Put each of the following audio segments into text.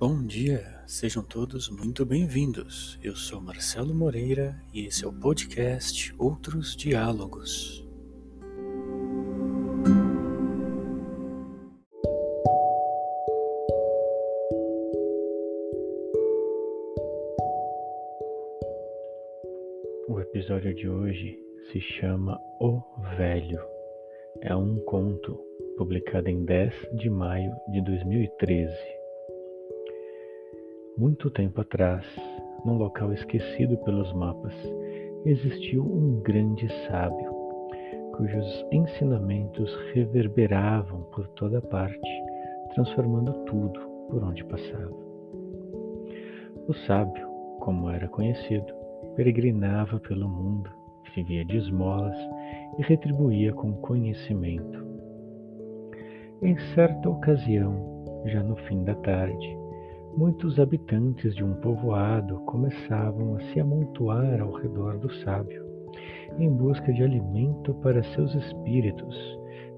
Bom dia, sejam todos muito bem-vindos. Eu sou Marcelo Moreira e esse é o podcast Outros Diálogos. O episódio de hoje se chama O Velho. É um conto publicado em 10 de maio de 2013. Muito tempo atrás, num local esquecido pelos mapas, existiu um grande sábio, cujos ensinamentos reverberavam por toda parte, transformando tudo por onde passava. O sábio, como era conhecido, peregrinava pelo mundo, vivia de esmolas e retribuía com conhecimento. Em certa ocasião, já no fim da tarde, muitos habitantes de um povoado começavam a se amontoar ao redor do sábio, em busca de alimento para seus espíritos,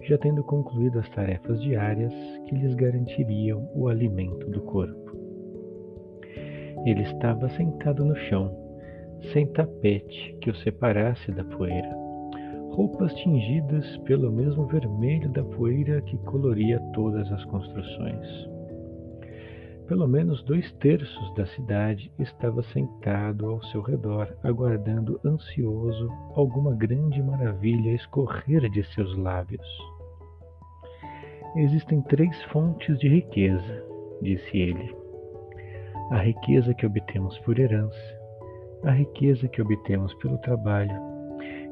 já tendo concluído as tarefas diárias que lhes garantiriam o alimento do corpo. Ele estava sentado no chão, sem tapete que o separasse da poeira, roupas tingidas pelo mesmo vermelho da poeira que coloria todas as construções. Pelo menos dois terços da cidade estava sentado ao seu redor, aguardando ansioso alguma grande maravilha escorrer de seus lábios. Existem três fontes de riqueza, disse ele. A riqueza que obtemos por herança, a riqueza que obtemos pelo trabalho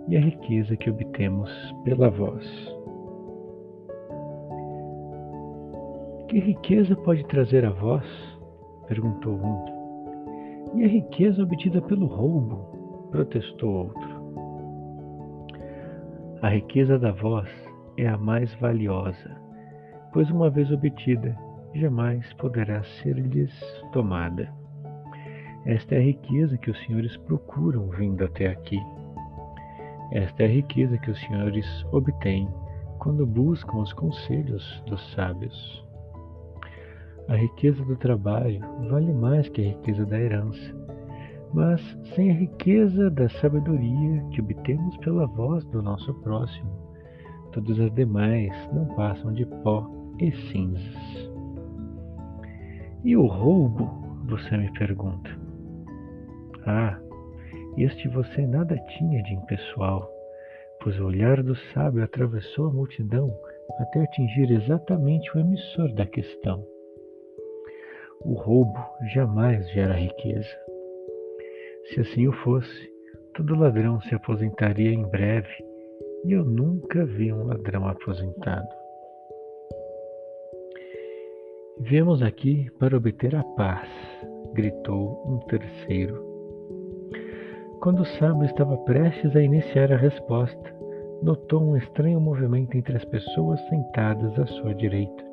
e a riqueza que obtemos pela voz. Que riqueza pode trazer a voz? perguntou um. E a riqueza obtida pelo roubo? protestou outro. A riqueza da voz é a mais valiosa, pois uma vez obtida, jamais poderá ser-lhes tomada. Esta é a riqueza que os senhores procuram vindo até aqui. Esta é a riqueza que os senhores obtêm quando buscam os conselhos dos sábios. A riqueza do trabalho vale mais que a riqueza da herança, mas sem a riqueza da sabedoria que obtemos pela voz do nosso próximo, todas as demais não passam de pó e cinzas. E o roubo, você me pergunta? Ah, este você nada tinha de impessoal, pois o olhar do sábio atravessou a multidão até atingir exatamente o emissor da questão. O roubo jamais gera riqueza. Se assim o fosse, todo ladrão se aposentaria em breve, e eu nunca vi um ladrão aposentado. Viemos aqui para obter a paz, gritou um terceiro. Quando o sábio estava prestes a iniciar a resposta, notou um estranho movimento entre as pessoas sentadas à sua direita.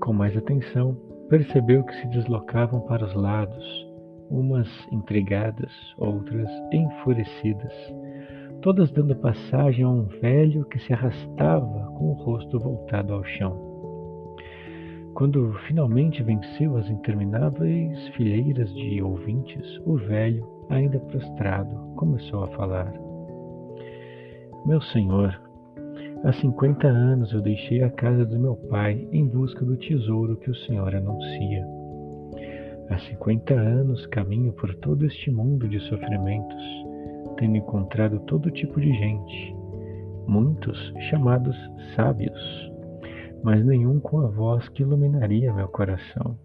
Com mais atenção, percebeu que se deslocavam para os lados, umas intrigadas, outras enfurecidas, todas dando passagem a um velho que se arrastava com o rosto voltado ao chão. Quando finalmente venceu as intermináveis fileiras de ouvintes, o velho, ainda prostrado, começou a falar. Meu senhor, Há cinquenta anos eu deixei a casa do meu pai em busca do tesouro que o Senhor anuncia. Há cinquenta anos caminho por todo este mundo de sofrimentos, tendo encontrado todo tipo de gente, muitos chamados sábios, mas nenhum com a voz que iluminaria meu coração.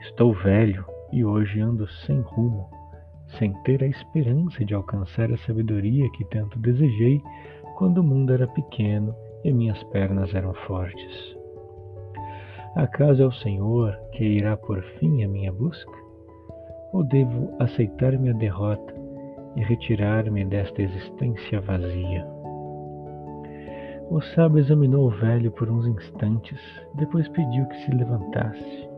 Estou velho e hoje ando sem rumo, sem ter a esperança de alcançar a sabedoria que tanto desejei quando o mundo era pequeno e minhas pernas eram fortes. Acaso é o Senhor que irá por fim a minha busca? Ou devo aceitar minha derrota e retirar-me desta existência vazia? O sábio examinou o velho por uns instantes, depois pediu que se levantasse.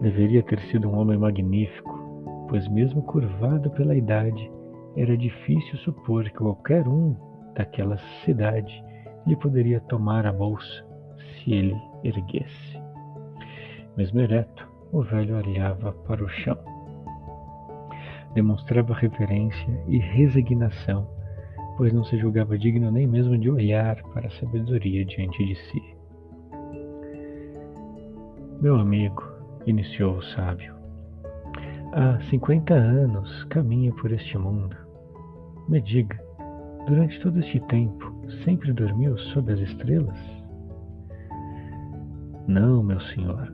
Deveria ter sido um homem magnífico, pois, mesmo curvado pela idade, era difícil supor que qualquer um daquela cidade lhe poderia tomar a bolsa se ele erguesse. Mesmo ereto, o velho olhava para o chão. Demonstrava reverência e resignação, pois não se julgava digno nem mesmo de olhar para a sabedoria diante de si. Meu amigo, iniciou o sábio, há cinquenta anos caminho por este mundo. Me diga, durante todo este tempo, sempre dormiu sob as estrelas? Não, meu senhor.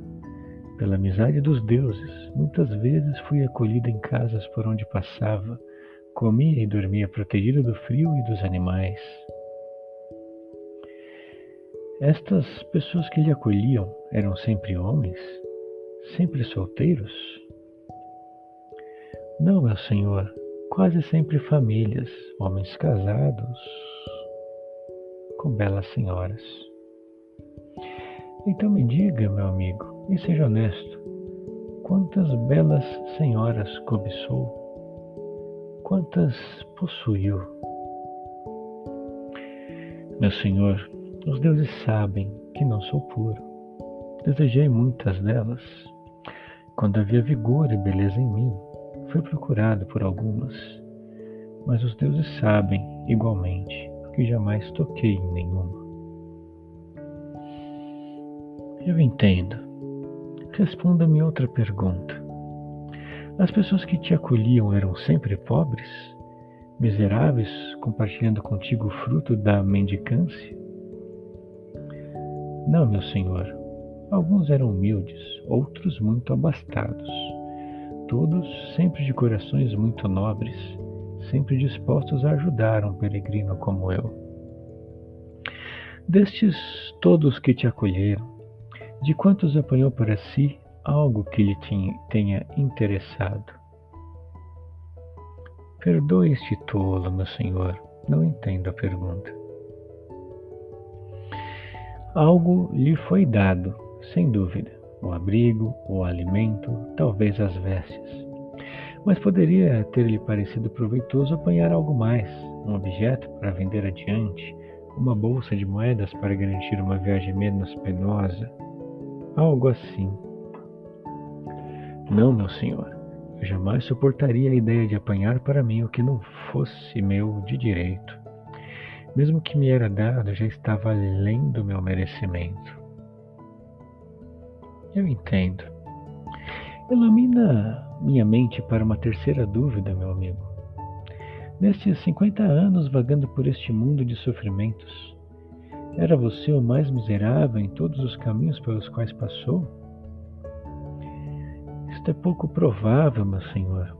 Pela amizade dos deuses, muitas vezes fui acolhido em casas por onde passava, comia e dormia protegido do frio e dos animais. Estas pessoas que lhe acolhiam eram sempre homens? Sempre solteiros? Não, meu senhor, quase sempre famílias, homens casados com belas senhoras. Então me diga, meu amigo, e seja honesto, quantas belas senhoras cobiçou? Quantas possuiu? Meu senhor, os deuses sabem que não sou puro. Desejei muitas delas. Quando havia vigor e beleza em mim, fui procurado por algumas, mas os deuses sabem, igualmente, que jamais toquei em nenhuma. Eu entendo. Responda-me outra pergunta. As pessoas que te acolhiam eram sempre pobres? Miseráveis, compartilhando contigo o fruto da mendicância? Não, meu senhor. Alguns eram humildes, outros muito abastados. Todos sempre de corações muito nobres, sempre dispostos a ajudar um peregrino como eu. Destes todos que te acolheram, de quantos apanhou para si algo que lhe tenha interessado? Perdoe este tolo, meu senhor, não entendo a pergunta. Algo lhe foi dado, sem dúvida, o abrigo, o alimento, talvez as vestes. Mas poderia ter-lhe parecido proveitoso apanhar algo mais, um objeto para vender adiante, uma bolsa de moedas para garantir uma viagem menos penosa, algo assim. Não, meu senhor, eu jamais suportaria a ideia de apanhar para mim o que não fosse meu de direito. Mesmo que me era dado, já estava além do meu merecimento. Eu entendo. Ilumina minha mente para uma terceira dúvida, meu amigo. Nestes 50 anos vagando por este mundo de sofrimentos, era você o mais miserável em todos os caminhos pelos quais passou? Isto é pouco provável, meu senhor.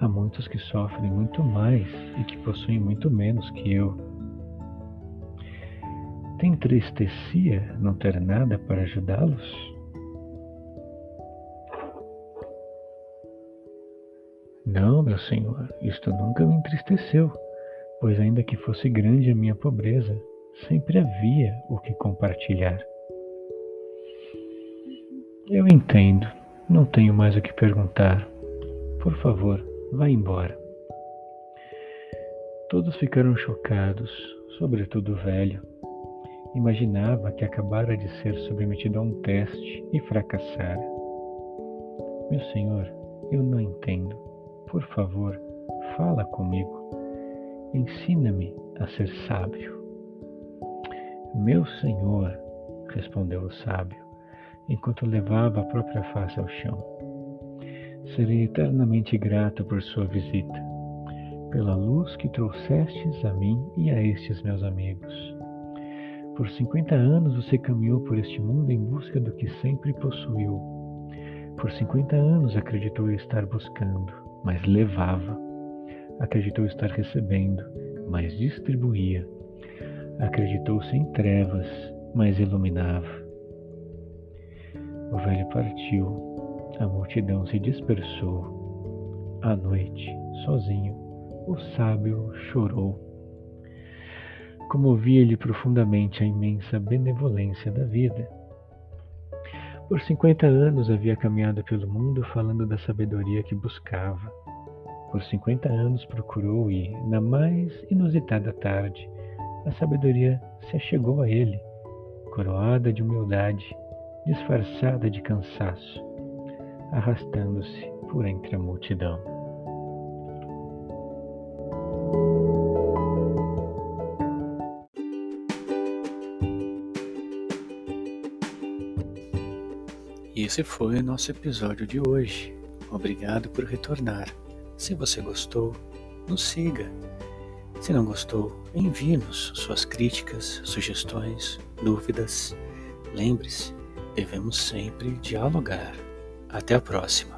Há muitos que sofrem muito mais e que possuem muito menos que eu. Te entristecia não ter nada para ajudá-los? Não, meu senhor, isto nunca me entristeceu, pois ainda que fosse grande a minha pobreza, sempre havia o que compartilhar. Eu entendo, não tenho mais o que perguntar. Por favor, vá embora. Todos ficaram chocados, sobretudo o velho. Imaginava que acabara de ser submetido a um teste e fracassara. Meu senhor, eu não entendo. Por favor, fala comigo. Ensina-me a ser sábio. Meu senhor, respondeu o sábio, enquanto levava a própria face ao chão. Serei eternamente grato por sua visita, pela luz que trouxestes a mim e a estes meus amigos. Por cinquenta anos você caminhou por este mundo em busca do que sempre possuiu. Por cinquenta anos acreditou estar buscando, mas levava. Acreditou estar recebendo, mas distribuía Acreditou sem trevas, mas iluminava. O velho partiu, a multidão se dispersou. À noite, sozinho, o sábio chorou. Comovia-lhe profundamente a imensa benevolência da vida. Por cinquenta anos havia caminhado pelo mundo falando da sabedoria que buscava. Por cinquenta anos procurou e, na mais inusitada tarde, a sabedoria se achegou a ele, coroada de humildade, disfarçada de cansaço, arrastando-se por entre a multidão. Esse foi o nosso episódio de hoje. Obrigado por retornar. Se você gostou, nos siga. Se não gostou, envie-nos suas críticas, sugestões, dúvidas. Lembre-se, devemos sempre dialogar. Até a próxima.